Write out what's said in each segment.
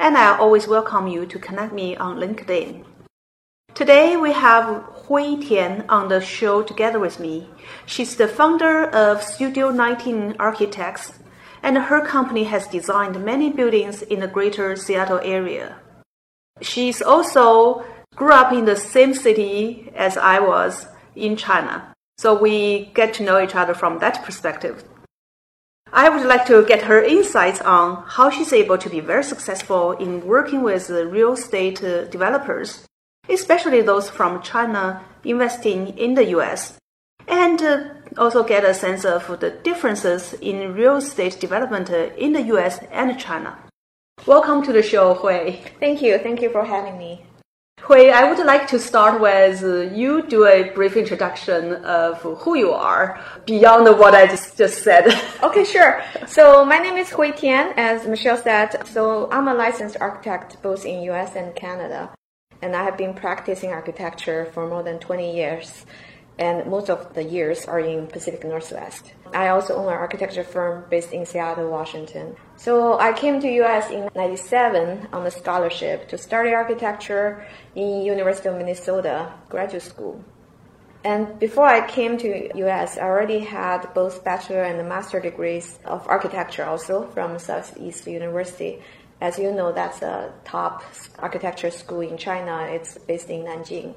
and I always welcome you to connect me on LinkedIn. Today we have Hui Tian on the show together with me. She's the founder of Studio 19 Architects, and her company has designed many buildings in the greater Seattle area. She's also grew up in the same city as I was in China, so we get to know each other from that perspective. I would like to get her insights on how she's able to be very successful in working with real estate uh, developers, especially those from China investing in the US, and uh, also get a sense of the differences in real estate development uh, in the US and China. Welcome to the show, Hui. Thank you. Thank you for having me. Hui, I would like to start with uh, you do a brief introduction of who you are beyond what I just, just said. okay, sure. So my name is Hui Tian, as Michelle said. So I'm a licensed architect both in US and Canada. And I have been practicing architecture for more than 20 years and most of the years are in Pacific Northwest. I also own an architecture firm based in Seattle, Washington. So I came to US in 97 on a scholarship to study architecture in University of Minnesota graduate school. And before I came to US, I already had both bachelor and master degrees of architecture also from Southeast University. As you know, that's a top architecture school in China. It's based in Nanjing.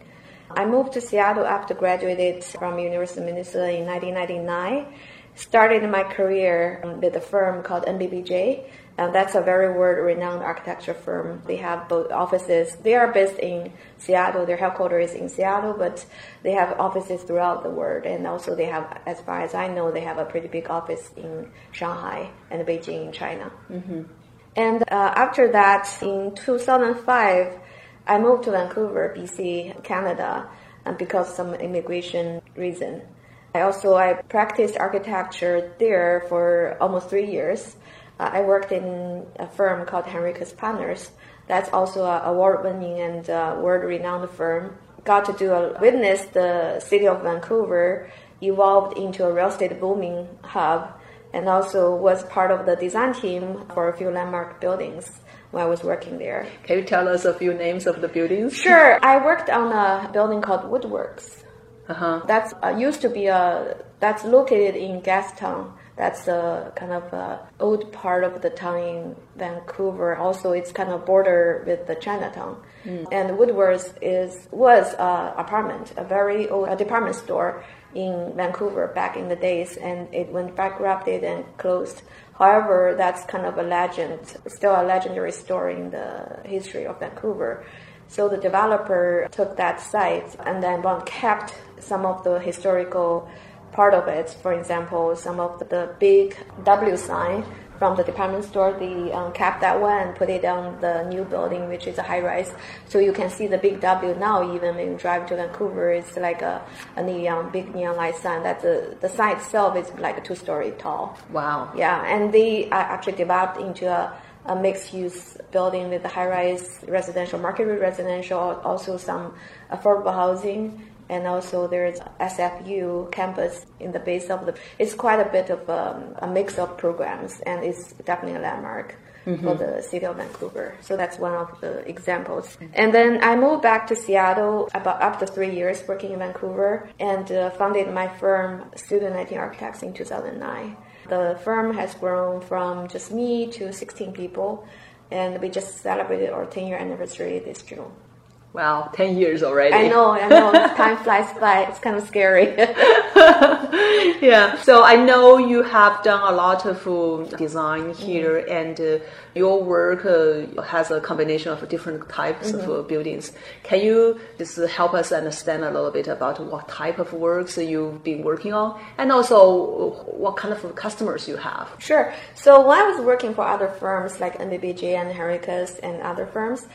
I moved to Seattle after graduated from University of Minnesota in 1999. Started my career with a firm called NBBJ. And that's a very world-renowned architecture firm. They have both offices. They are based in Seattle. Their headquarters is in Seattle, but they have offices throughout the world. And also they have, as far as I know, they have a pretty big office in Shanghai and Beijing in China. Mm-hmm. And uh, after that, in 2005, I moved to Vancouver, BC, Canada, because of some immigration reason. I also I practiced architecture there for almost three years. Uh, I worked in a firm called Henriquez Partners. That's also a award-winning and uh, world-renowned firm. Got to do a witness the city of Vancouver evolved into a real estate booming hub, and also was part of the design team for a few landmark buildings when I was working there. Can you tell us a few names of the buildings? Sure. I worked on a building called Woodward's. Uh-huh. That's uh, used to be a that's located in Gastown. That's a kind of a old part of the town in Vancouver. Also, it's kind of border with the Chinatown. Mm. And Woodward's is was a apartment, a very old a department store in Vancouver back in the days, and it went bankrupted and closed. However, that's kind of a legend, still a legendary story in the history of Vancouver. So the developer took that site and then one kept some of the historical part of it. For example, some of the big W sign from the department store, they um, kept that one and put it on the new building, which is a high rise. So you can see the big W now, even when you drive to Vancouver, it's like a, a neon, big neon light sign. That the, the sign itself is like a two story tall. Wow. Yeah, and they actually developed into a, a mixed use building with the high rise residential, market rate residential, also some affordable housing and also there's SFU campus in the base of the. It's quite a bit of um, a mix of programs, and it's definitely a landmark. Mm-hmm. For the city of Vancouver, so that's one of the examples. And then I moved back to Seattle about after three years working in Vancouver, and uh, founded my firm, Studio 19 Architects, in 2009. The firm has grown from just me to 16 people and we just celebrated our 10 year anniversary this June. Wow, 10 years already. I know, I know. Time flies by. It's kind of scary. yeah. So I know you have done a lot of uh, design here, mm-hmm. and uh, your work uh, has a combination of different types mm-hmm. of uh, buildings. Can you just help us understand a little bit about what type of works you've been working on, and also what kind of customers you have? Sure. So when I was working for other firms like NBBJ and Henriquez and other firms,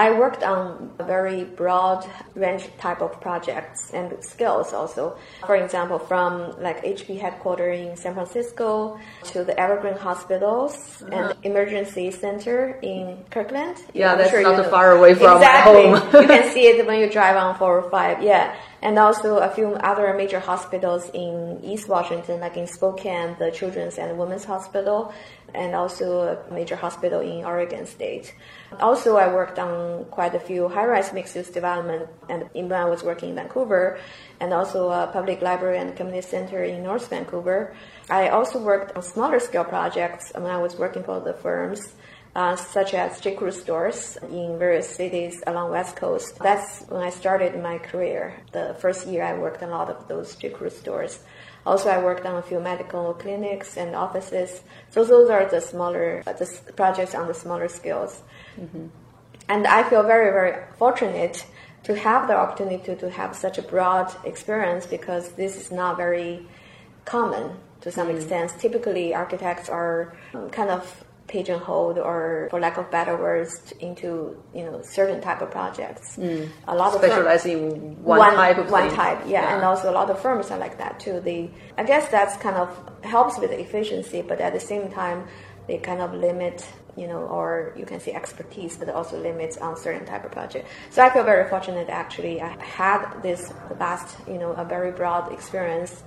I worked on a very broad range type of projects and skills also. For example, from like HP headquarters in San Francisco to the Evergreen Hospitals uh-huh. and Emergency Center in Kirkland. Yeah, that's sure not too far away from exactly. home. you can see it when you drive on 405. Yeah. And also a few other major hospitals in East Washington, like in Spokane, the Children's and Women's Hospital, and also a major hospital in Oregon State. Also, I worked on quite a few high-rise mixed-use development, and when I was working in Vancouver, and also a public library and community center in North Vancouver. I also worked on smaller scale projects when I was working for the firms. Uh, such as J. Crew stores in various cities along West Coast. That's when I started my career. The first year I worked on a lot of those J. Crew stores. Also, I worked on a few medical clinics and offices. So those are the smaller uh, the projects on the smaller scales. Mm-hmm. And I feel very, very fortunate to have the opportunity to, to have such a broad experience because this is not very common to some mm-hmm. extent. Typically, architects are kind of pigeonholed or for lack of better words into you know certain type of projects mm. a lot of specializing one, one, type of one thing. type yeah. yeah. and also a lot of firms are like that too they i guess that's kind of helps with the efficiency but at the same time they kind of limit you know or you can say expertise but also limits on certain type of project so i feel very fortunate actually i had this vast you know a very broad experience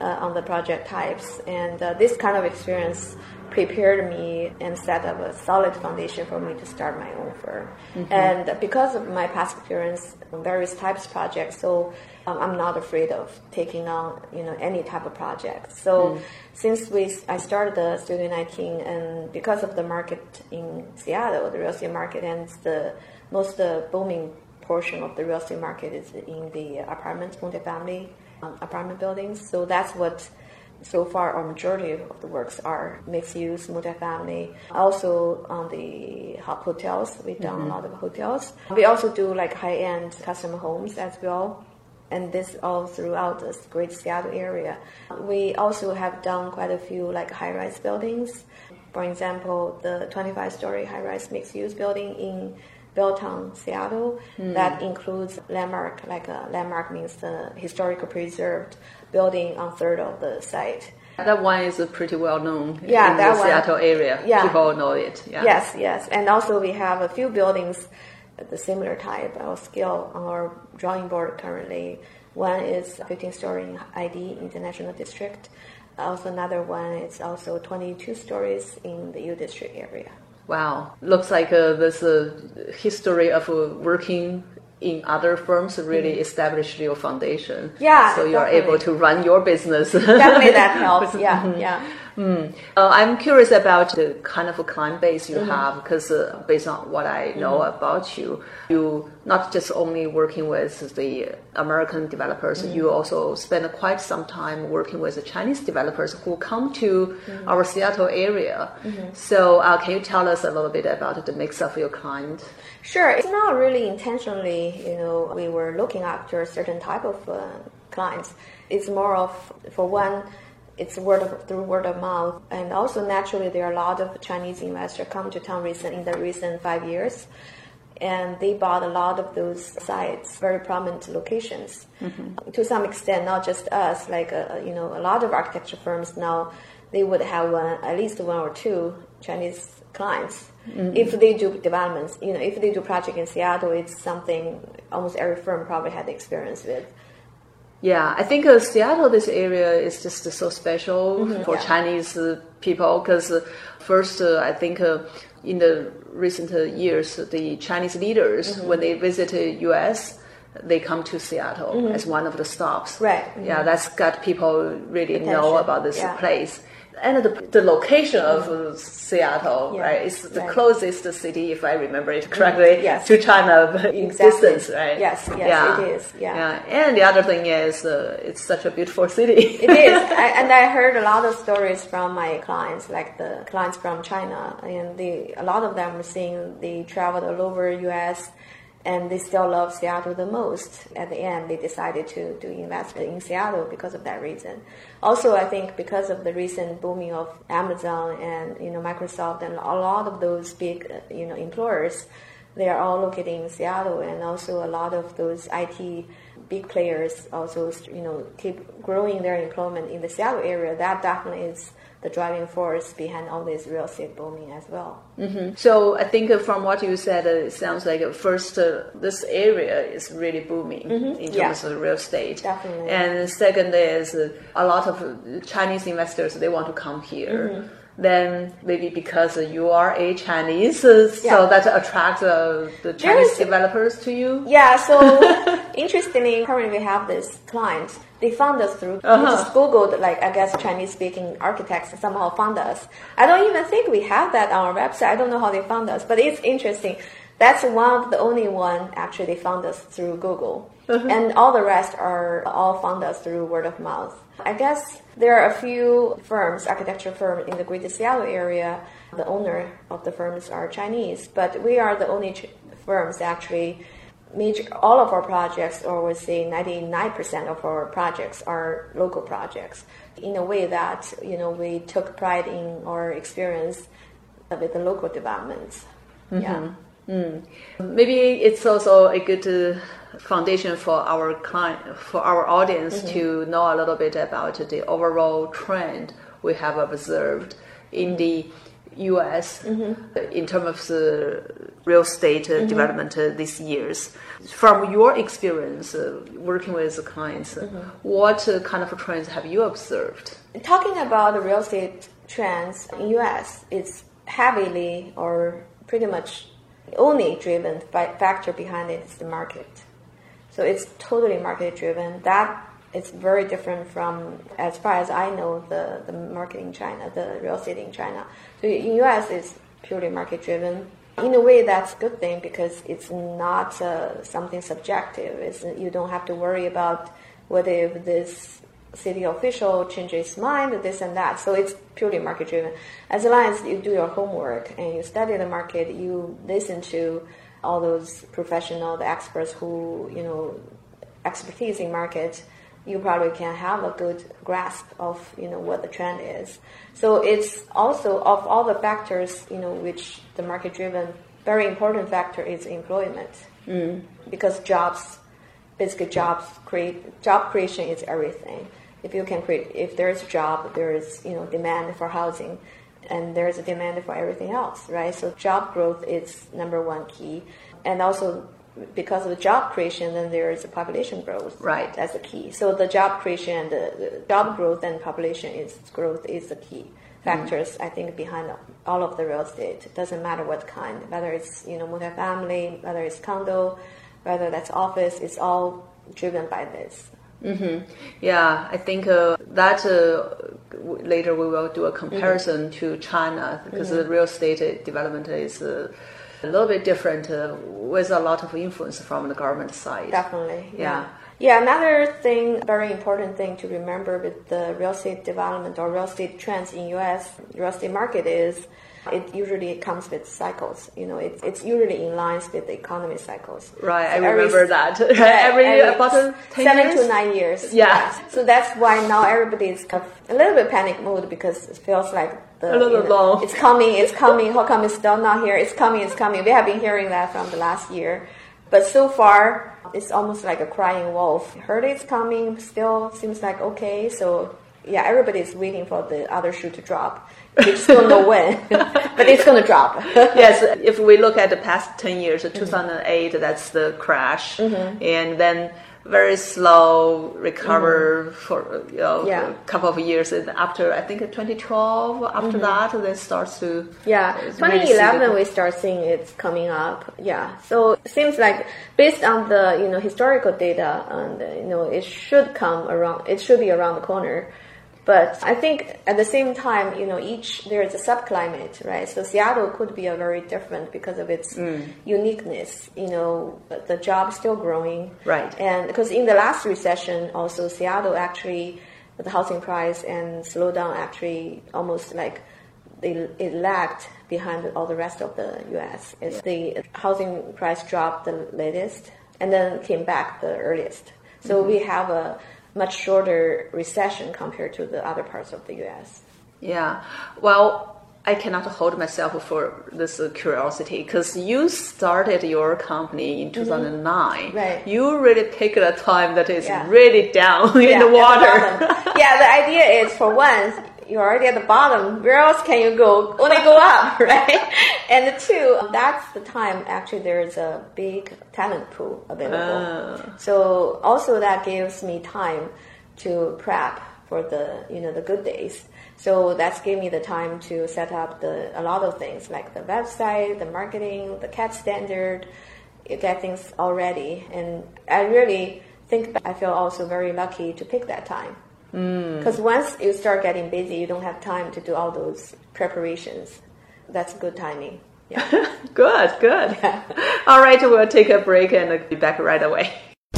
uh, on the project types and uh, this kind of experience prepared me and set up a solid foundation for me to start my own firm. Mm-hmm. And because of my past experience on various types of projects, so um, I'm not afraid of taking on you know any type of project. So mm. since we I started the Studio 19, and because of the market in Seattle, the real estate market, and the most uh, booming portion of the real estate market is in the apartments, multifamily um, apartment buildings. So that's what so far our majority of the works are mixed use, multifamily. Also on the hotels, we've done mm-hmm. a lot of hotels. We also do like high end custom homes as well. And this all throughout the great Seattle area. We also have done quite a few like high rise buildings. For example, the 25 story high rise mixed use building in Belltown, Seattle. Mm. That includes landmark, like a landmark means the historical preserved building on third of the site. That one is a pretty well known yeah, in the one, Seattle area. Yeah. People know it. Yeah. Yes, yes. And also we have a few buildings the similar type of scale on our drawing board currently. One is 15 story in ID International District. Also another one is also 22 stories in the U District area. Wow, looks like uh, there's a history of uh, working in other firms really mm-hmm. establish your foundation. Yeah. So you're definitely. able to run your business. definitely that helps. Yeah. Mm-hmm. Yeah. Mm. Uh, I'm curious about the kind of a client base you mm-hmm. have because uh, based on what I know mm-hmm. about you, you not just only working with the American developers, mm-hmm. you also spend quite some time working with the Chinese developers who come to mm-hmm. our Seattle area. Mm-hmm. So uh, can you tell us a little bit about the mix of your client? Sure. It's not really intentionally, you know, we were looking after a certain type of uh, clients. It's more of, for one, it's word of, through word of mouth. And also naturally there are a lot of Chinese investors come to town recent in the recent five years. And they bought a lot of those sites, very prominent locations. Mm-hmm. To some extent, not just us, like, uh, you know, a lot of architecture firms now, they would have one, at least one or two Chinese clients. Mm-hmm. If they do developments, you know, if they do project in Seattle, it's something almost every firm probably had experience with. Yeah, I think uh, Seattle, this area is just uh, so special mm-hmm, for yeah. Chinese uh, people because uh, first, uh, I think uh, in the recent years, the Chinese leaders, mm-hmm. when they visit the U.S., they come to Seattle mm-hmm. as one of the stops. Right. Yeah, that's got people really Attention. know about this yeah. place. And the, the location of Seattle, Yeah, right? It's the right. closest city, if I remember it correctly, yes. to China in Exactly. distance, right? Yes, yes, it is, yeah. And the other thing is, uh, it's such a beautiful city. It is, I, and I heard a lot of stories from my clients, like the clients from China, and the a lot of them were saying they traveled all over U.S. and they still love Seattle the most. At the end, they decided to do invest in Seattle because of that reason. Also, I think because of the recent booming of Amazon and you know Microsoft and a lot of those big you know employers, they are all located in Seattle, and also a lot of those IT big players also you know keep growing their employment in the Seattle area. That definitely is the driving force behind all this real estate booming as well. So I think from what you said, uh, it sounds like uh, first uh, this area is really booming in Mm-hmm. Yeah. terms of real estate. Definitely. And second is uh, a lot of Chinese investors they want to come here. Mm-hmm. Then maybe because uh, you are a Chinese, uh, so Yeah. that attracts uh, the Chinese is- developers to you. Yeah, so interestingly, currently we have this client. They found us through, Uh-huh. we just Googled, like, I guess Chinese speaking architects somehow found us. I don't even think we have that on our website. I don't know how they found us, but it's interesting. That's one of the only one actually they found us through Google. And all the rest are all found us through word of mouth. I guess there are a few firms, architecture firms in the Greater Seattle area. The owner of the firms are Chinese, but we are the only ch- firms actually major all of our projects or we say 99% of our projects are local projects. In a way that you know we took pride in our experience with the local developments. Yeah. Maybe it's also a good uh, foundation for our client, for our audience to know a little bit about the overall trend we have observed in the U.S. in terms of the real estate uh, development uh, these years. From your experience uh, working with the clients, uh, what kind of trends have you observed? talking about the real estate trends in US it's heavily or pretty much only driven by factor behind it is the market so it's totally market driven that is very different from as far as i know the, the market in china the real estate in china so in us it's purely market driven in a way that's a good thing because it's not uh, something subjective it's, you don't have to worry about whether if this city official changes his mind, this and that. So it's purely market driven. As long as you do your homework and you study the market, you listen to all those professional, the experts who, you know, expertise in market, you probably can have a good grasp of, you know, what the trend is. So it's also of all the factors, you know, which the market driven, very important factor is employment. Mm. Because jobs basically jobs create job creation is everything. If you can create, if there is a job, there is you know demand for housing, and there is a demand for everything else, right? So job growth is number one key, and also because of the job creation, then there is a population growth. Right. that's the key. So the job creation, and the, the job growth, and population is growth is the key factors mm-hmm. I think behind all of the real estate. It doesn't matter what kind, whether it's you know multifamily, whether it's condo, whether that's office, it's all driven by this. Yeah, I think uh, that uh, w- later we will do a comparison to China because the real estate development is uh, a little bit different uh, with a lot of influence from the government side. Definitely. Yeah. Yeah, another thing, very important thing to remember with the real estate development or real estate trends in US real estate market is it usually comes with cycles. You know, it's it's usually in lines with the economy cycles. Right, I So every- remember that. Yeah, every, about uh, 10 seven years? to nine years. Yeah. So that's why now everybody is kind of a little bit panic mode because it feels like the A little you know, long. it's coming, it's coming. How come it's still not here? It's coming, it's coming. We have been hearing that from the last year, but so far it's almost like a crying wolf. Heard it's coming, still seems like okay. So yeah, everybody's waiting for the other shoe to drop. We just don't know when, but it's gonna drop. yes, if we look at the past 10 years, mm-hmm. 2008, that's the crash. Mm-hmm. And then very slow recover mm-hmm. for you know, Yeah. a couple of years. And after, I think 2012, after that, then starts to. Yeah, really 2011 suitable. we start seeing it's coming up. Yeah, so it seems like based on the you know historical data, and uh, you know it should come around. It should be around the corner, But I think at the same time, you know, each there is a subclimate, right? So Seattle could be a very different because of its Mm. uniqueness. You know, the- job still growing, Right. And because in the last recession, also Seattle actually the housing price and slowdown actually almost like they, it lagged behind all the rest of the U.S. It's the housing price dropped the latest and then came back the earliest. So we have a much shorter recession compared to the other parts of the U.S. Yeah. Well, I cannot hold myself for this curiosity because you started your company in mm-hmm. 2009. Right. You really picked a time that is Yeah. really down in Yeah, the water. yeah, the idea is for once you're already at the bottom. Where else can you go? when Only go up, right? And two, that's the time actually there's a big talent pool available. Oh. So also that gives me time to prep for the you know the good days. So that's gave me the time to set up the a lot of things like the website, the marketing, the CAD standard, get things all ready. And I really think I feel also very lucky to pick that time. Mm. Because once you start getting busy, you don't have time to do all those preparations. That's good timing. Yeah. good, good. All right, we'll take a break and be back right away.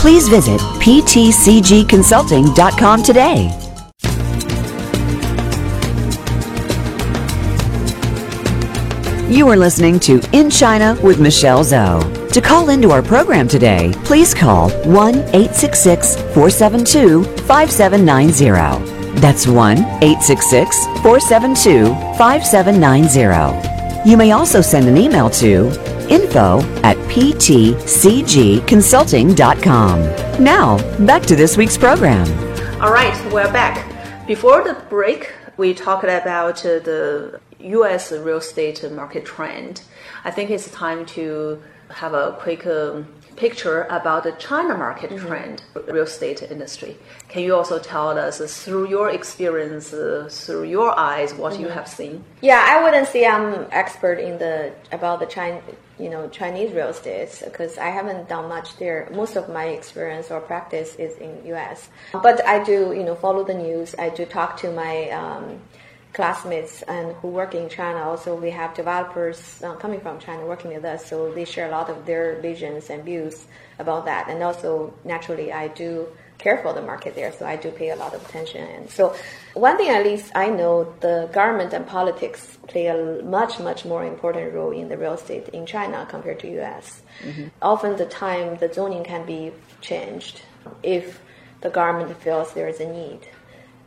Please visit ptcgconsulting.com today. You are listening to In China with Michelle Zhou. To call into our program today, please call 1 866 472 5790. That's 1 866 472 5790. You may also send an email to info at ptcgconsulting.com. Now, back to this week's program. All right, we're back. Before the break, we talked about uh, the U.S. real estate market trend. I think it's time to have a quick um, picture about the China market trend, real estate industry. Can you also tell us uh, through your experience, uh, through your eyes, what you have seen? Yeah, I wouldn't say I'm expert in the about the China, you know, Chinese real estate because I haven't done much there. Most of my experience or practice is in U.S. But I do, you know, follow the news. I do talk to my um, classmates and who work in China. Also, we have developers uh, coming from China working with us, so they share a lot of their visions and views about that. And also, naturally, I do care for the market there, so I do pay a lot of attention. And so, one thing at least I know, the government and politics play a much, much more important role in the real estate in China compared to U.S. Often, the time the zoning can be changed if the government feels there is a need.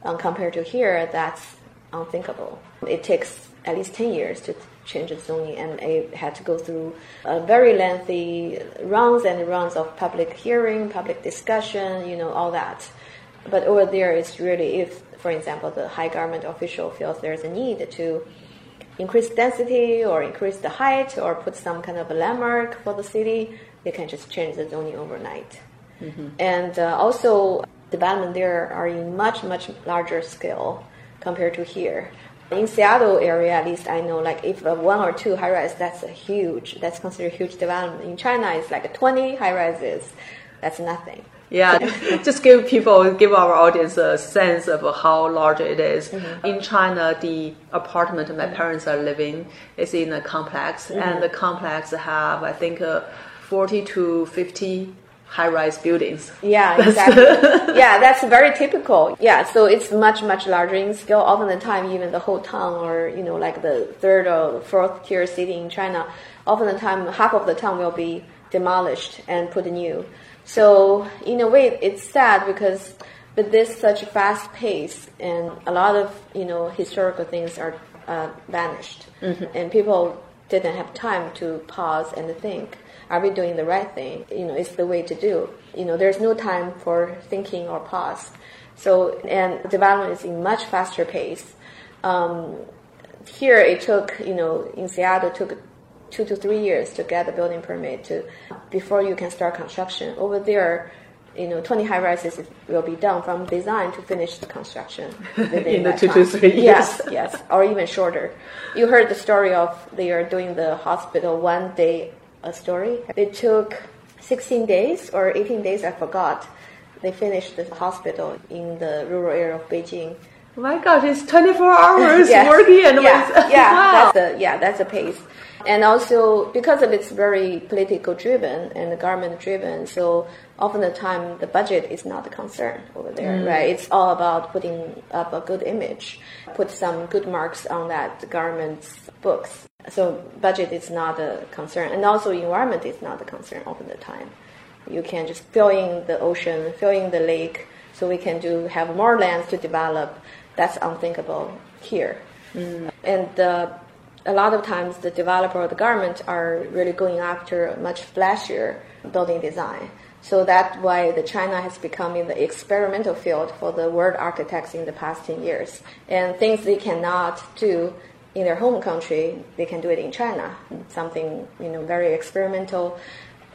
Um, compared to here, that's unthinkable. It takes at least 10 years to change the zoning, and it had to go through a very lengthy rounds and rounds of public hearing, public discussion, you know, all that. But over there, it's really if, for example, the high government official feels there's a need to increase density or increase the height or put some kind of a landmark for the city, they can just change the zoning overnight. And uh, also, development there are in much much larger scale compared to here. In Seattle area, at least I know, like if one or two high rise, that's a huge. That's considered huge development. In China, it's like 20 high rises. That's nothing. Yeah, just give people, give our audience a sense of how large it is. Mm-hmm. In China, the apartment my mm-hmm. parents are living is in a complex, and mm-hmm. the complex have, I think, uh, 40 to 50 high-rise buildings. Yeah, exactly. yeah, that's very typical. Yeah, so it's much much larger in scale. Often the time, even the whole town, or you know, like the third or fourth tier city in China, often the time, half of the town will be demolished and put new. So in a way, it's sad because with this such fast pace and a lot of you know historical things are uh, vanished, and people didn't have time to pause and think are we doing the right thing? You know, it's the way to do. You know, there's no time for thinking or pause. So, and development is in much faster pace. Um, here it took, you know, in Seattle it took two to three years to get the building permit to before you can start construction. Over there, you know, 20 high rises will be done from design to finish the construction in the two time. to three years. Yes, yes, or even shorter. You heard the story of they are doing the hospital one day a story. It took 16 days or 18 days, I forgot. They finished the hospital in the rural area of Beijing. Oh my God, it's 24 hours yes. working and yeah, with, yeah, wow. that's the yeah, that's the pace and also because of it's very political driven and government driven so often the time the budget is not the concern over there mm. right it's all about putting up a good image put some good marks on that government's books so budget is not a concern and also environment is not a concern often the time you can just fill in the ocean fill in the lake so we can do have more lands to develop that's unthinkable here mm. and uh, a lot of times the developer or the government are really going after a much flashier building design. So that's why the China has become in the experimental field for the world architects in the past 10 years. And things they cannot do in their home country, they can do it in China. Something, you know, very experimental.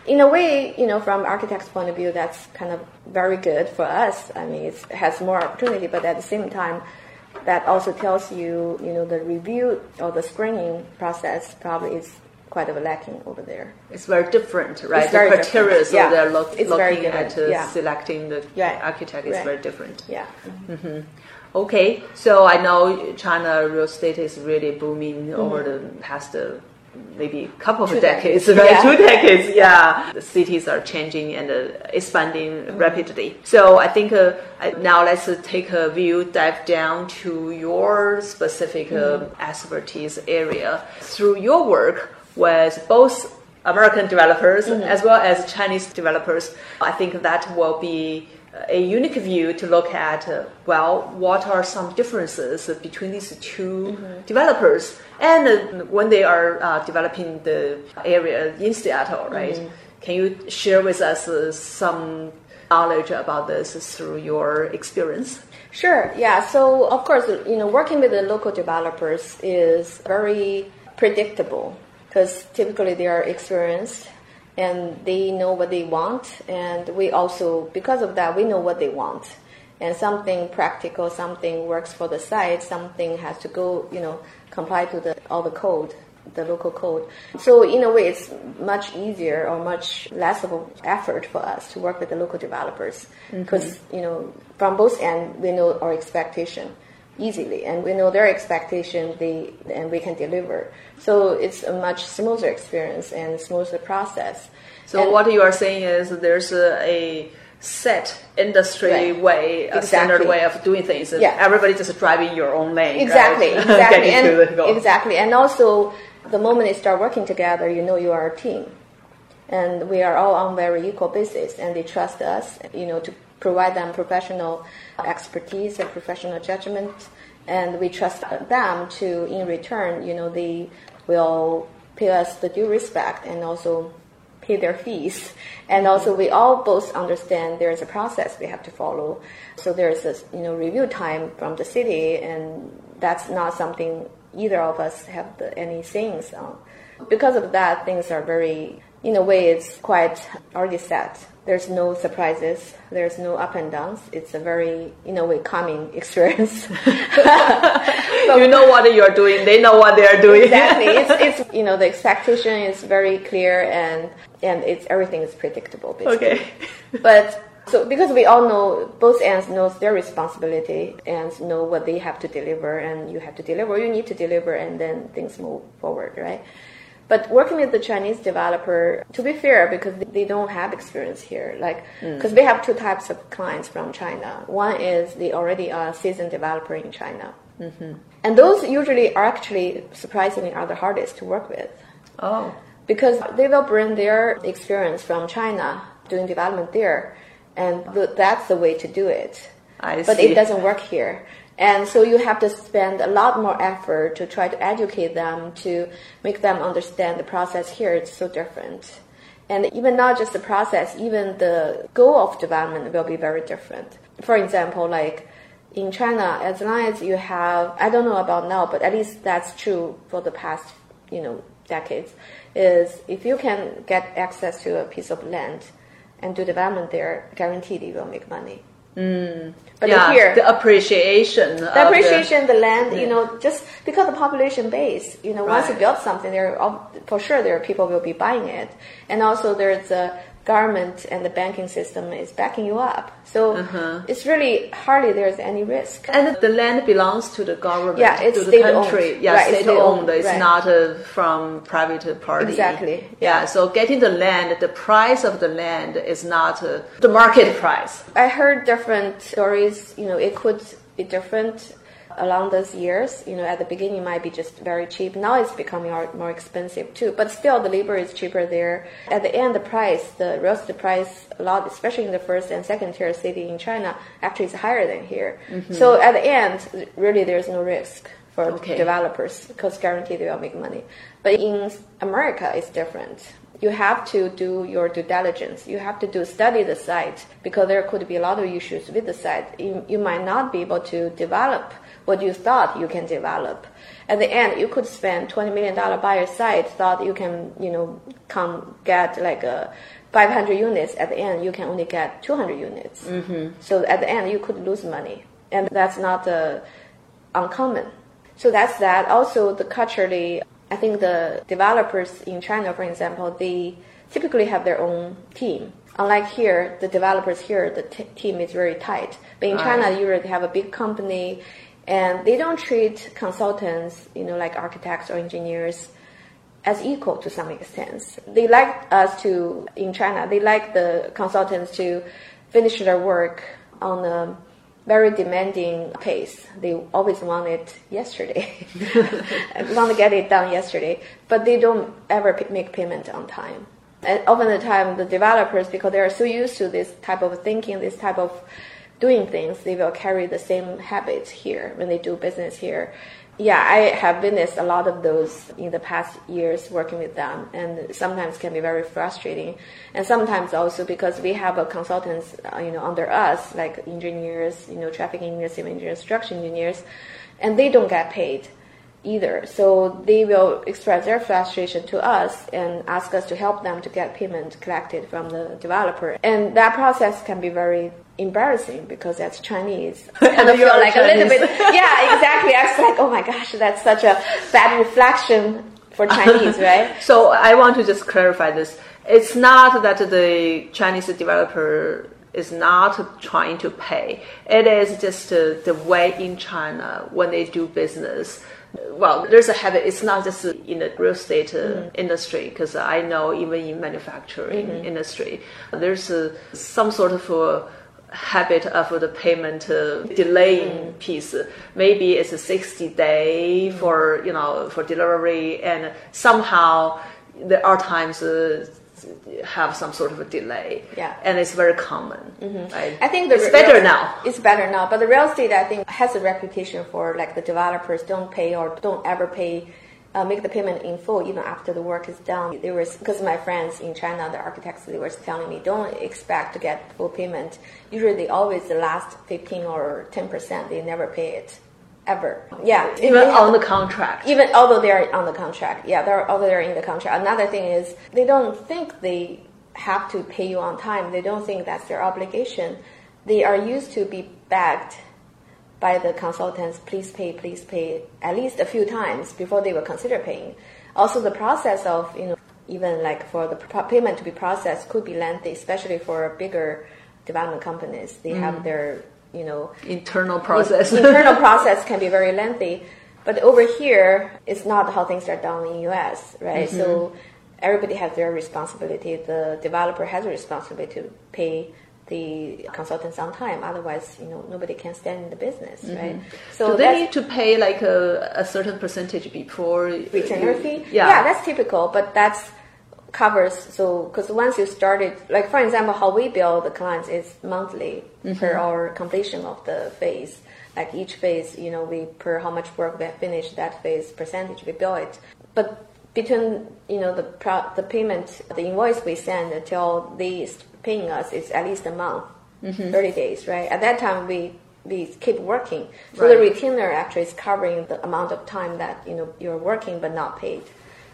In a way, you know, from architect's point of view, that's kind of very good for us. I mean, it has more opportunity, but at the same time, that also tells you, you know, the review or the screening process probably is quite of a lacking over there. It's very different, right? It's the criteria so yeah. they're it's looking at uh, yeah. selecting the right. architect is right. very different. Yeah. Mm-hmm. Okay, so I know China real estate is really booming mm-hmm. over the past uh, maybe a couple of Two decades, decades. right? Yeah. Two decades, yeah. The cities are changing and uh, expanding mm-hmm. rapidly. So I think uh, now let's uh, take a view, dive down to your specific uh, mm-hmm. expertise area through your work with both American developers mm-hmm. as well as Chinese developers. I think that will be a unique view to look at uh, well what are some differences between these 2 mm-hmm. developers and uh, when they are uh, developing the area in Seattle right mm-hmm. can you share with us uh, some knowledge about this through your experience sure yeah so of course you know working with the local developers is very predictable because typically they are experienced and they know what they want and we also because of that we know what they want. And something practical something works for the site something has to go you know comply to the all the code the local code. So in a way it's much easier or much less of an effort for us to work with the local developers. Because mm-hmm. you know from both ends we know our expectation easily and we know their expectation they and we can deliver so it's a much smoother experience and smoother process so and what you are saying is there's a, a set industry Right. way a Exactly. standard way of doing things Yeah. everybody just driving your own lane exactly right? exactly Getting to the and, exactly and also the moment you start working together you know you are a team and we are all on very equal basis and they trust us you know to provide them professional expertise and professional judgment and we trust them to in return you know they will pay us the due respect and also pay their fees. And also we all both understand there's a process we have to follow. So there's a you know review time from the city and that's not something either of us have the, any sayings on. Because of that things are very in a way it's quite already set there's no surprises there's no up and downs. It's a very in a way calming experience. So, you know what you're doing. They know what they're doing. Exactly. It's, it's you know the expectation is very clear and and it's everything is predictable basically. Okay. But so because we all know both ends knows their responsibility and know what they have to deliver and you have to deliver you need to deliver and then things move forward right but working with the Chinese developer, to be fair, because they don't have experience here, like, mm. because we have two types of clients from China. One is they already are seasoned developer in China. Mm-hmm. And those usually are actually surprisingly are the hardest to work with oh because they will bring their experience from China doing development there, and th- that's the way to do it. I but see. it doesn't work here. And so you have to spend a lot more effort to try to educate them, to make them understand the process here. It's so different. And even not just the process, even the goal of development will be very different. for example, like in China, as long as you have, I don't know about now, but at least that's true for the past, you know, decades, is if you can get access to a piece of land and do development there, guaranteed you will make money. Mm. But yeah, here, the appreciation, the appreciation, the, the land, you know, just because the population base, you know, Right. once you build something, there are, for sure there are people will be buying it, and also there's a government and the banking system is backing you up. So Uh-huh. it's really hardly there's any risk. And the land belongs to the government, Yeah, it's to the country. Yeah, Right, it's state owned. state-owned, It's right. not uh, from private party. Exactly, Yeah. So getting the land, the price of the land is not uh, the market price. I heard different stories. You know, it could be different along those years. You know, at the beginning it might be just very cheap. Now it's becoming more expensive too. But still, the labor is cheaper there. At the end, the price, the real estate price, a lot, especially in the first and second tier city in China, actually is higher than here. Mm-hmm. So at the end, really, there's no risk for Okay. developers because guaranteed they will make money. But in America, it's different. You have to do your due diligence. You have to do study the site because there could be a lot of issues with the site. You, you might not be able to develop what you thought you can develop. At the end, you could spend twenty million dollar buy a site, thought you can, you know, come get like a 500 units. At the end, you can only get 200 units. Mm-hmm. So at the end, you could lose money, and that's not uh, uncommon. So that's that. Also, the culturally, I think the developers in China, for example, they typically have their own team. Unlike here, the developers here, the t- team is very tight. But in China, you usually have a big company, and they don't treat consultants, you know, like architects or engineers, as equal to some extent. They like us to in China. They like the consultants to finish their work on a very demanding pace. They always want it yesterday. want to get it done yesterday, but they don't ever make payment on time. And often the time, the developers, because they are so used to this type of thinking, this type of doing things, they will carry the same habits here when they do business here. Yeah, I have witnessed a lot of those in the past years working with them, and sometimes can be very frustrating. And sometimes also because we have a consultants, uh, you know, under us, like engineers, you know, traffic engineers, civil engineers, structural engineers, and they don't get paid either. So they will express their frustration to us and ask us to help them to get payment collected from the developer. And that process can be very embarrassing because that's Chinese. And I feel like a little bit, yeah, exactly. I was like, oh my gosh, that's such a bad reflection for Chinese, right? So I want to just clarify this. It's not that the Chinese developer is not trying to pay. It is just uh, the way in China when they do business. Well, there's a habit. It's not just in the real estate uh, industry because I know even in manufacturing industry, there's uh, some sort of uh, habit of the payment uh, delaying piece. Maybe it's a 60 day for you know for delivery, and somehow there are times uh, have some sort of a delay. Yeah. and it's very common. Right? I think the it's better now. It's better now, but the real estate I think has a reputation for like the developers don't pay or don't ever pay. Uh, make the payment in full even after the work is done. There was because my friends in China, the architects, they were telling me don't expect to get full payment. Usually, they always the last fifteen or ten percent. They never pay it ever. Yeah, Even on the contract. even although they're on the contract. Yeah, they're although they're in the contract. Another thing is they don't think they have to pay you on time. They don't think that's their obligation. They are used to be begged by the consultants, please pay, please pay, at least a few times before they will consider paying. Also, the process of you know even like for the payment to be processed could be lengthy, especially for bigger development companies. They have mm. their you know Internal process. internal process can be very lengthy. But over here, it's not how things are done in US, right? So mm-hmm. everybody has their responsibility. The developer has a responsibility to pay the consultants on time. Otherwise, you know, nobody can stand in the business, mm-hmm. right? So Do they need to pay like a, a certain percentage before retainer fee. Yeah. that's typical, but that's covers so because once you started like for example how we bill the clients is monthly Mm-hmm. per our completion of the phase like each phase you know we per how much work we have finished that phase percentage we bill it but between you know the pro- the payment the invoice we send until they paying us is at least a month mm-hmm. early days, right? At that time, we we keep working, so right. the retainer actually is covering the amount of time that you know you're working but not paid.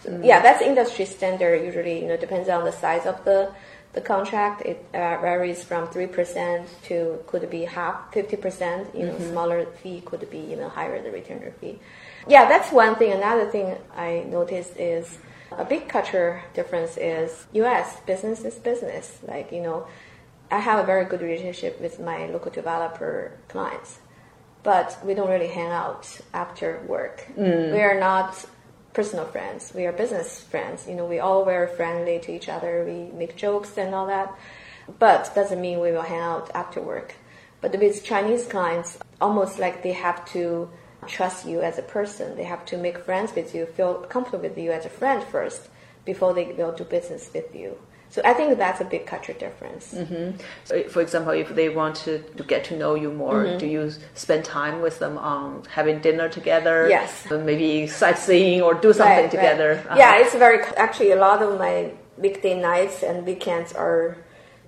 Mm-hmm. Yeah, that's industry standard. Usually, you know, depends on the size of the the contract. It uh, varies from three percent to could be half, fifty percent. You know, mm-hmm. smaller fee could be you know higher the retainer fee. Yeah, that's one thing. Another thing I noticed is a big culture difference is U.S. business is business. Like you know, I have a very good relationship with my local developer clients, but we don't really hang out after work. Mm. We are not personal friends. We are business friends. You know, we all very friendly to each other. We make jokes and all that, but doesn't mean we will hang out after work. But with Chinese clients, almost like they have to trust you as a person. They have to make friends with you, feel comfortable with you as a friend first before they will do business with you. So I think that's a big culture difference. Mm-hmm. So for example, if they want to, to get to know you more, mm-hmm. do you spend time with them on having dinner together? Yes. Maybe sightseeing or do something right, together? Right. Uh-huh. Yeah, it's very, actually a lot of my weekday nights and weekends are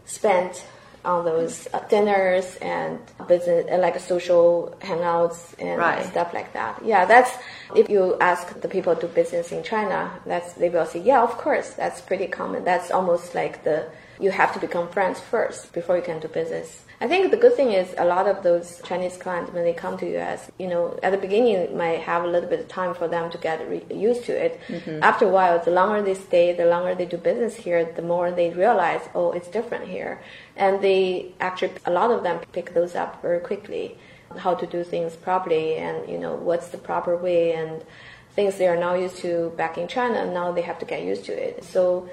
spent on those dinners and business, like social hangouts and right. stuff like that. Yeah, that's if you ask the people do business in China, that's they will say, yeah, of course, that's pretty common. That's almost like the you have to become friends first before you can do business. I think the good thing is a lot of those Chinese clients when they come to US, you know, at the beginning it might have a little bit of time for them to get re- used to it. Mm-hmm. After a while, the longer they stay, the longer they do business here, the more they realize, oh, it's different here, and they actually a lot of them pick those up very quickly, how to do things properly, and you know what's the proper way and things they are now used to back in China, and now they have to get used to it. So,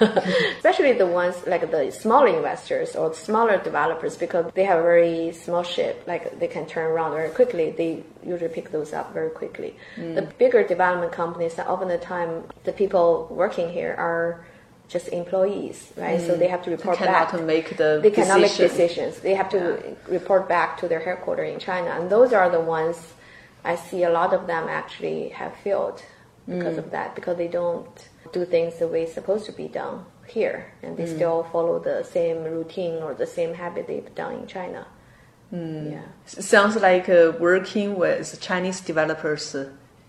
especially the ones like the smaller investors or smaller developers, because they have a very small ship, like they can turn around very quickly. They usually pick those up very quickly. Mm. The bigger development companies, often the time, the people working here are just employees, right? Mm. So they have to report they back. to make the they cannot make decisions. They have to yeah. report back to their headquarters in China, and those are the ones I see a lot of them actually have failed because mm. of that, because they don't do things the way it's supposed to be done here, and they mm. still follow the same routine or the same habit they've done in China. Mm. Yeah. Sounds like uh, working with Chinese developers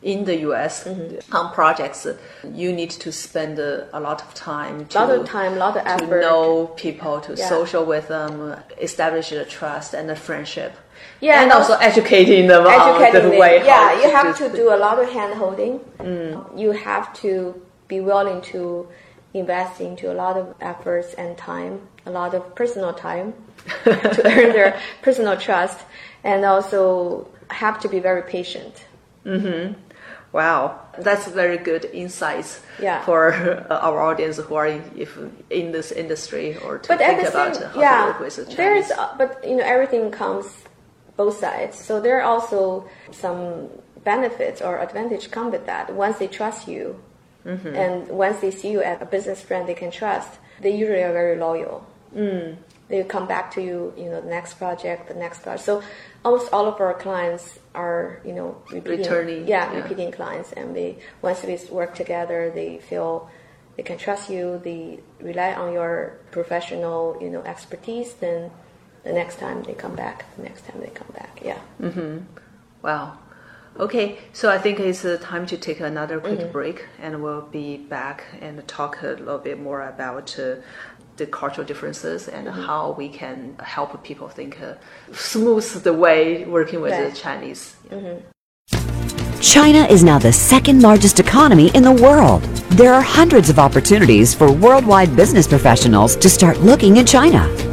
in the US mm-hmm. on projects, you need to spend a, a lot of time. A lot of time, a lot of effort. To know people, to yeah. social with them, establish the trust and the friendship. Yeah, and also educating them educating on the way. Yeah, you have to do a lot of hand holding. Mm. You have to be willing to invest into a lot of efforts and time, a lot of personal time to earn their personal trust, and also have to be very patient. Mm-hmm. Wow, that's very good insights yeah. for uh, our audience who are in, if in this industry or to but think about same, how yeah, to work with the Chinese. There's, but you know, everything comes both sides. So there are also some benefits or advantage come with that. Once they trust you, mm-hmm. and once they see you as a business friend they can trust, they usually are very loyal. Mm. They come back to you, you know, the next project, the next project. So almost all of our clients are, you know, repeating, returning, yeah, yeah, repeating clients, and they once we work together, they feel they can trust you. They rely on your professional, you know, expertise. Then the next time they come back, the next time they come back, yeah. Mm-hmm. Wow. Okay, so I think it's uh, time to take another quick mm-hmm. break, and we'll be back and talk a little bit more about uh, the cultural differences and mm-hmm. how we can help people think uh, smooth the way working with right. the Chinese. Mm-hmm. China is now the second largest economy in the world. There are hundreds of opportunities for worldwide business professionals to start looking in China.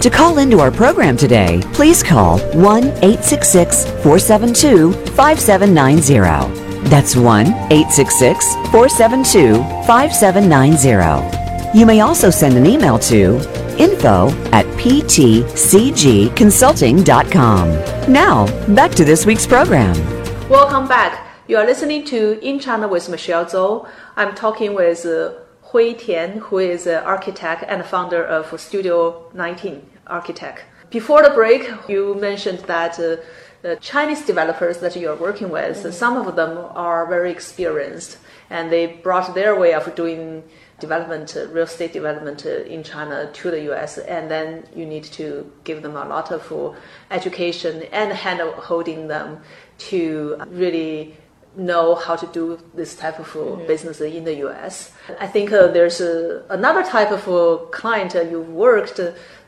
To call into our program today, please call 1 866 472 5790. That's 1 866 472 5790. You may also send an email to info at ptcgconsulting.com. Now, back to this week's program. Welcome back. You are listening to In China with Michelle Zhou. I'm talking with uh, Hui Tian, who is an architect and founder of Studio 19 Architect. Before the break, you mentioned that uh, the Chinese developers that you are working with, mm-hmm. some of them are very experienced, and they brought their way of doing development, uh, real estate development uh, in China to the US, and then you need to give them a lot of uh, education and hand holding them to really know how to do this type of mm-hmm. business in the US. I think uh, there's uh, another type of uh, client you've worked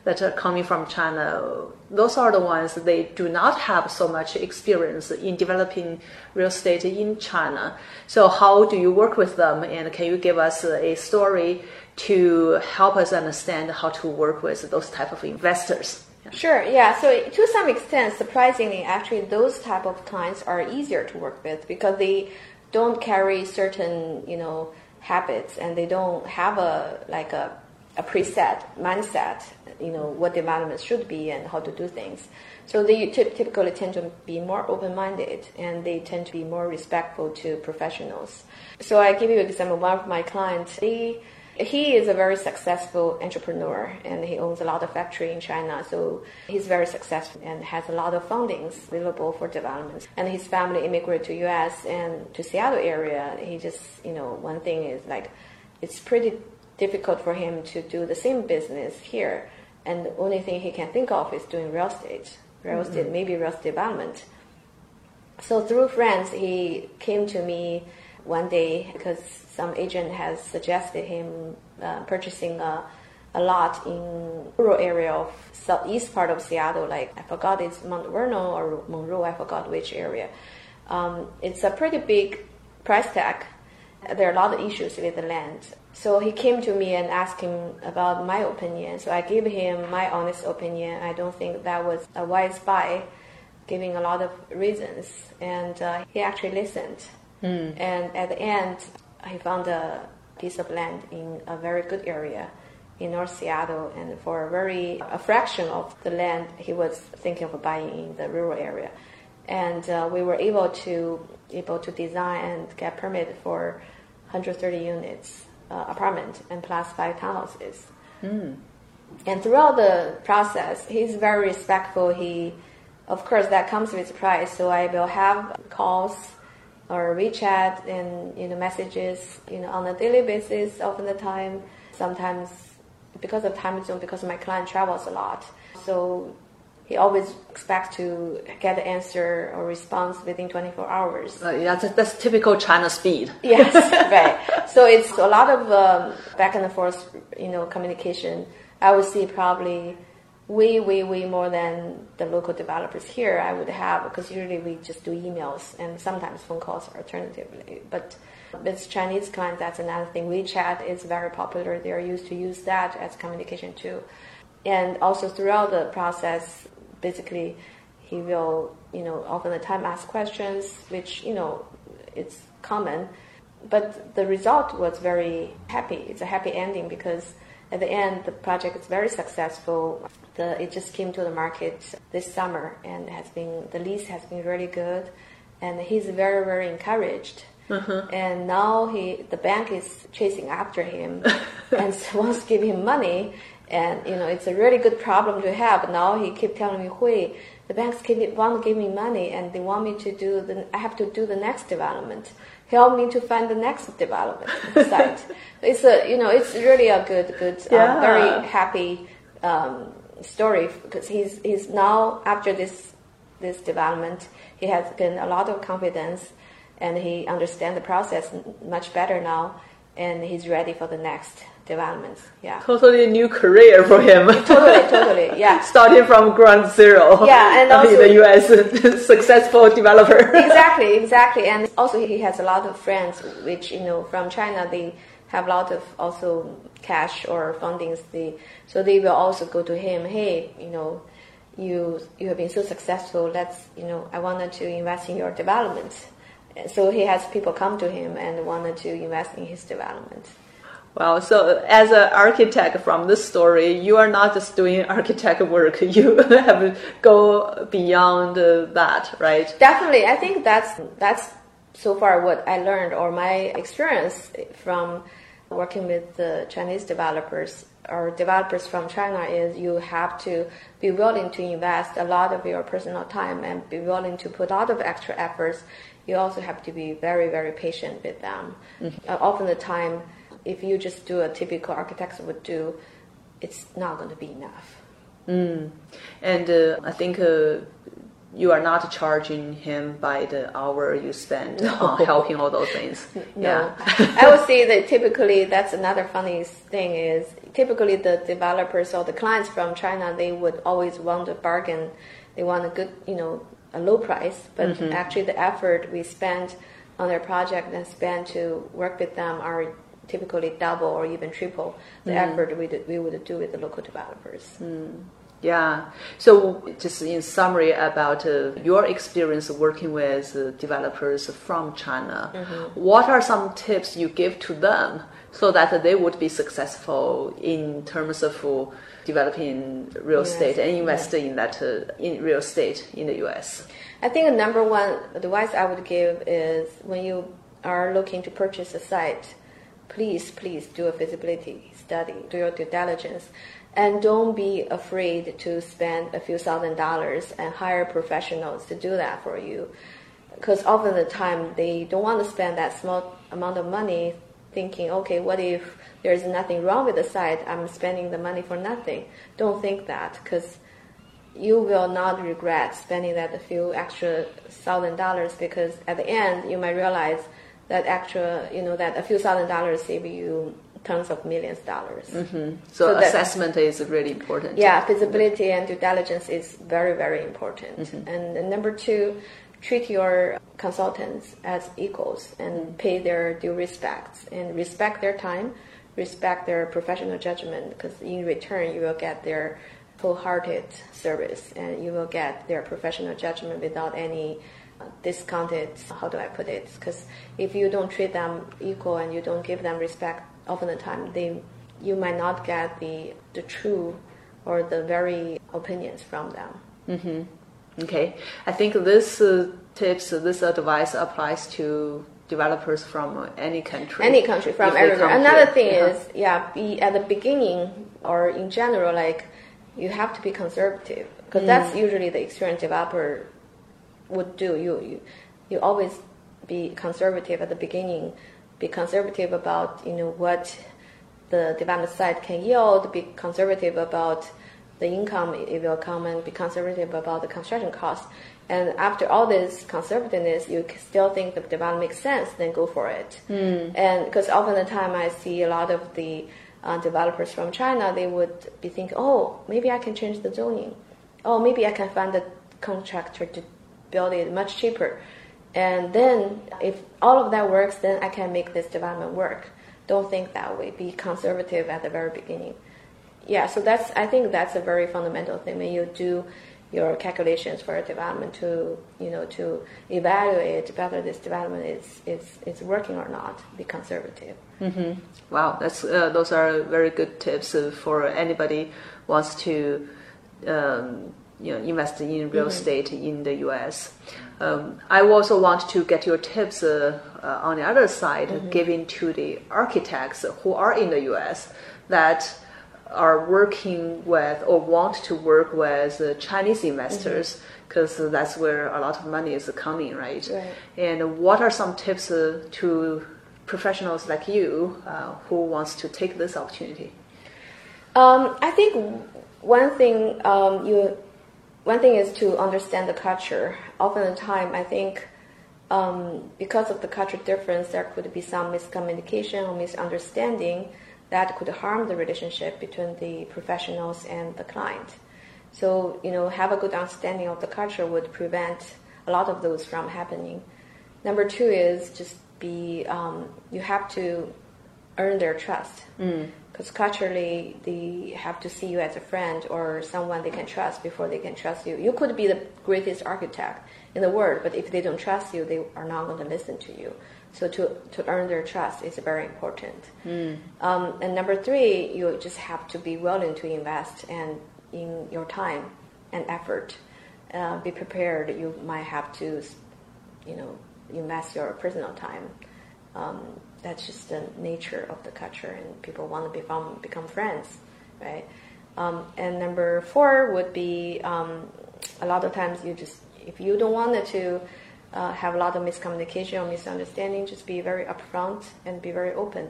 that are coming from China. Those are the ones they do not have so much experience in developing real estate in China. So how do you work with them? And can you give us a story to help us understand how to work with those type of investors? Sure. Yeah. So to some extent, surprisingly, actually, those type of clients are easier to work with because they don't carry certain, you know, habits and they don't have a like a, a preset mindset, you know, what development should be and how to do things. So they typically tend to be more open-minded and they tend to be more respectful to professionals. So I give you an example. One of my clients, they he is a very successful entrepreneur and he owns a lot of factory in China. So he's very successful and has a lot of fundings available for development. And his family immigrated to US and to Seattle area. He just, you know, one thing is like, it's pretty difficult for him to do the same business here. And the only thing he can think of is doing real estate, real mm-hmm. estate, maybe real estate development. So through friends, he came to me one day because some agent has suggested him uh, purchasing a, a lot in rural area of southeast part of Seattle, like I forgot it's Mount Vernon or Monroe, I forgot which area. Um, it's a pretty big price tag. There are a lot of issues with the land. So he came to me and asked him about my opinion. So I gave him my honest opinion. I don't think that was a wise buy, giving a lot of reasons. And uh, he actually listened. Mm. And at the end, I found a piece of land in a very good area in North Seattle, and for a very a fraction of the land he was thinking of buying in the rural area, and uh, we were able to able to design and get permit for 130 units uh, apartment and plus five townhouses. Mm. And throughout the process, he's very respectful. He, of course, that comes with price. So I will have calls or WeChat and you know messages you know on a daily basis often the time sometimes because of time zone because my client travels a lot so he always expects to get the answer or response within 24 hours. Uh, yeah, that's, that's, typical China speed. yes, right. So it's a lot of um, back and forth, you know, communication. I would see probably way, way, way more than the local developers here I would have because usually we just do emails and sometimes phone calls alternatively. But with Chinese clients, that's another thing. WeChat is very popular. They are used to use that as communication too. And also throughout the process, basically, he will, you know, often the time ask questions, which, you know, it's common. But the result was very happy. It's a happy ending because at the end, the project is very successful. The, it just came to the market this summer and has been the lease has been really good, and he's very very encouraged. Uh-huh. And now he the bank is chasing after him and wants to give him money. And you know it's a really good problem to have. Now he keep telling me, "Hui, the banks keep, want to give me money and they want me to do the I have to do the next development." Help me to find the next development site. It's a, you know, it's really a good, good, uh, yeah. very happy um, story because he's he's now after this this development, he has gained a lot of confidence and he understands the process much better now, and he's ready for the next development. Yeah. Totally new career for him. totally, totally. Yeah. Starting from ground zero. Yeah, and also the U.S. successful developer. exactly, exactly, and also he has a lot of friends, which you know from China they have a lot of also cash or fundings. They so they will also go to him. Hey, you know, you you have been so successful. Let's you know I wanted to invest in your development. So he has people come to him and wanted to invest in his development. Well, so as an architect from this story, you are not just doing architect work. You have to go beyond that, right? Definitely, I think that's that's so far what I learned or my experience from working with the Chinese developers or developers from China is you have to be willing to invest a lot of your personal time and be willing to put a lot of extra efforts. You also have to be very, very patient with them. Mm-hmm. Uh, often the time, if you just do a typical architect would do, it's not going to be enough. Mm. And uh, I think uh, you are not charging him by the hour you spend no. on helping all those things. No. Yeah. I would say that typically that's another funny thing is typically the developers or the clients from China they would always want a bargain. They want a good, you know, a low price, but mm-hmm. actually the effort we spend on their project and spend to work with them are typically double or even triple the mm. effort we, we would do with the local developers. Mm. Yeah. So, just in summary about uh, your experience working with uh, developers from China, mm-hmm. what are some tips you give to them so that they would be successful in terms of uh, developing real estate and investing in that uh, in real estate in the U.S.? I think the number one advice I would give is when you are looking to purchase a site, please, please do a feasibility study, do your due diligence and don't be afraid to spend a few thousand dollars and hire professionals to do that for you. Because often the time they don't want to spend that small amount of money thinking, okay, what if there's nothing wrong with the site? I'm spending the money for nothing. Don't think that because you will not regret spending that a few extra thousand dollars because at the end you might realize that extra, you know, that a few thousand dollars save you tons of millions of dollars. Mm-hmm. So, so assessment is really important. Yeah, feasibility and due diligence is very, very important. Mm-hmm. And number two, treat your consultants as equals and mm-hmm. pay their due respects and respect their time, respect their professional judgment because in return you will get their wholehearted service and you will get their professional judgment without any discounted how do i put it because if you don't treat them equal and you don't give them respect often the time they you might not get the the true or the very opinions from them. Mm-hmm. Okay, I think this uh, tips, this advice applies to developers from any country. Any country from everywhere. Another thing yeah. is, yeah, be at the beginning or in general, like you have to be conservative because mm. that's usually the experienced developer would do. You you you always be conservative at the beginning be conservative about you know what the development site can yield, be conservative about the income it will come, and be conservative about the construction cost. And after all this conservativeness, you still think the development makes sense, then go for it. Mm. And because often the time I see a lot of the uh, developers from China, they would be thinking, oh, maybe I can change the zoning. Oh, maybe I can find a contractor to build it much cheaper. And then if all of that works, then I can make this development work. Don't think that way. Be conservative at the very beginning. Yeah, so that's I think that's a very fundamental thing when you do your calculations for a development to you know to evaluate whether this development is is, is working or not. Be conservative. Mm-hmm. Wow, that's uh, those are very good tips uh, for anybody wants to um, you know invest in real mm-hmm. estate in the U.S. Um, I also want to get your tips uh, uh, on the other side, mm-hmm. giving to the architects who are in the U.S. that are working with or want to work with uh, Chinese investors because mm-hmm. that's where a lot of money is coming, right? right. And what are some tips uh, to professionals like you uh, who wants to take this opportunity? Um, I think one thing um, you one thing is to understand the culture. Often the time, I think um, because of the culture difference, there could be some miscommunication or misunderstanding that could harm the relationship between the professionals and the client. So, you know, have a good understanding of the culture would prevent a lot of those from happening. Number two is just be, um, you have to earn their trust. Mm because culturally they have to see you as a friend or someone they can trust before they can trust you. You could be the greatest architect in the world, but if they don't trust you, they are not going to listen to you. So to, to earn their trust is very important. Um, and number three, you just have to be willing to invest and in your time and effort. Uh, be prepared. You might have to, you know, invest your personal time. Um, that's just the nature of the culture, and people want to become become friends, right? Um, and number four would be um, a lot of times you just if you don't want to uh, have a lot of miscommunication or misunderstanding, just be very upfront and be very open,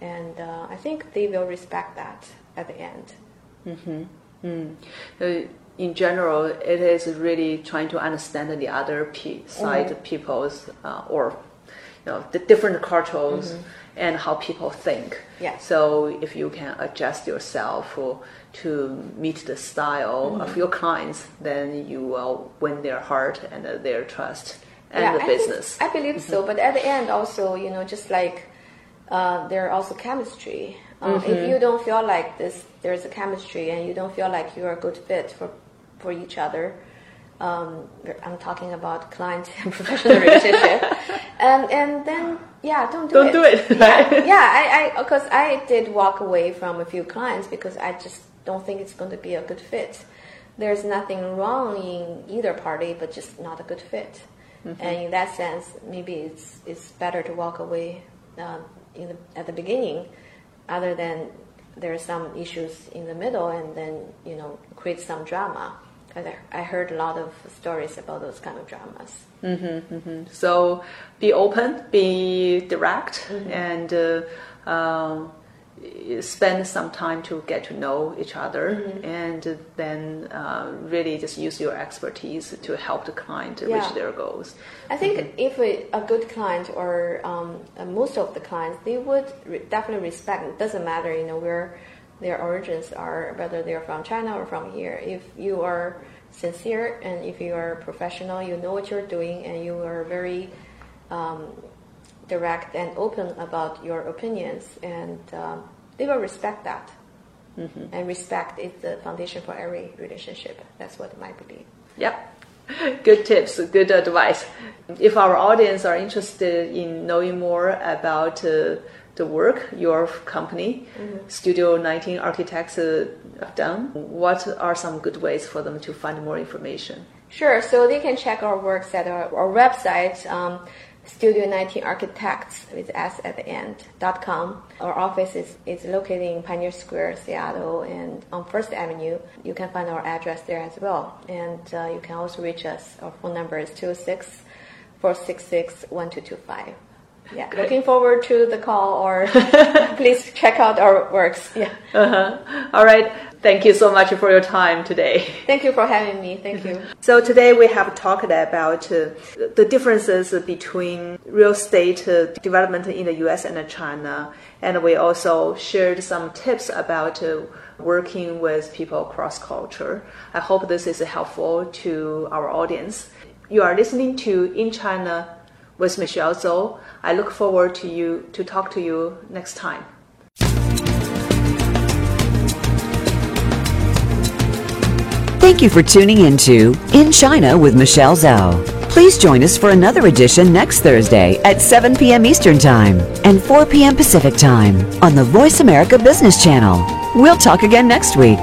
and uh, I think they will respect that at the end. Uh, in general, it is really trying to understand the other pe- side of people's uh, or you know the different cultures and how people think. Yeah. So if you can adjust yourself to meet the style of your clients, then you will win their heart and their trust and the I business. Think, I believe so, but at the end, also, you know, just like uh, there are also chemistry. Uh, If you don't feel like this, there's a chemistry, and you don't feel like you're a good fit for for each other. Um, I'm talking about client and professional relationship, and and then yeah, don't do it. Don't it. do it, Yeah, right? yeah. I because I, did walk away from a few clients because I just don't think it's going to be a good fit. There's nothing wrong in either party, but just not a good fit. And in that sense, maybe it's it's better to walk away uh, in the, at the beginning, other than there are some issues in the middle, and then you know create some drama. I, I heard a lot of stories about those kind of dramas. So be open, be direct, Mm-hmm. and uh, um, spend some time to get to know each other, Mm-hmm. and then uh, really just use your expertise to help the client Yeah. reach their goals. I think if a, a good client or um, uh, most of the clients, they would re- definitely respect. It doesn't matter, you know, where their origins are, whether they're from China or from here. If you are sincere and if you are professional, you know what you're doing, and you are very um, direct and open about your opinions, and um, they will respect that. And respect is the foundation for every relationship. That's what I believe. Yep. Good tips, good advice. If our audience are interested in knowing more about uh, the work your company, Studio 19 Architects, uh, have done, what are some good ways for them to find more information? Sure. So they can check our works at our, our website, um, Studio 19 Architects with S at the end dot com. Our office is, is located in Pioneer Square, Seattle, and on First Avenue. You can find our address there as well. And uh, you can also reach us. Our phone number is 206 466 1225. Yeah, looking forward to the call or please check out our works. Yeah. Uh-huh. All right. Thank you so much for your time today. Thank you for having me. Thank you. So today we have talked about uh, the differences between real estate uh, development in the U.S. and China, and we also shared some tips about uh, working with people across culture. I hope this is helpful to our audience. You are listening to In China with Michelle Zhou. I look forward to you to talk to you next time. Thank you for tuning into In China with Michelle Zhou. Please join us for another edition next Thursday at 7 p.m. Eastern Time and 4 p.m. Pacific Time on the Voice America Business Channel. We'll talk again next week.